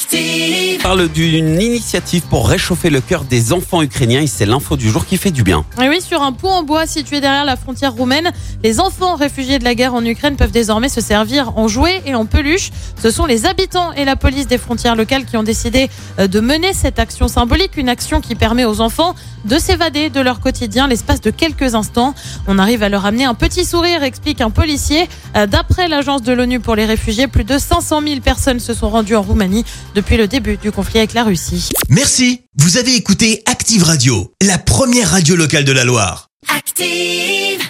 On parle d'une initiative pour réchauffer le cœur des enfants ukrainiens et c'est l'info du jour qui fait du bien. Et oui, sur un pont en bois situé derrière la frontière roumaine, les enfants réfugiés de la guerre en Ukraine peuvent désormais se servir en jouets et en peluches. Ce sont les habitants et la police des frontières locales qui ont décidé euh, de mener cette action symbolique, une action qui permet aux enfants de s'évader de leur quotidien l'espace de quelques instants. On arrive à leur amener un petit sourire, explique un policier. Euh, D'après l'agence de l'ONU pour les réfugiés, plus de 500 000 personnes se sont rendues en Roumanie depuis le début du conflit avec la Russie. Merci, vous avez écouté Active Radio, la première radio locale de la Loire. Active.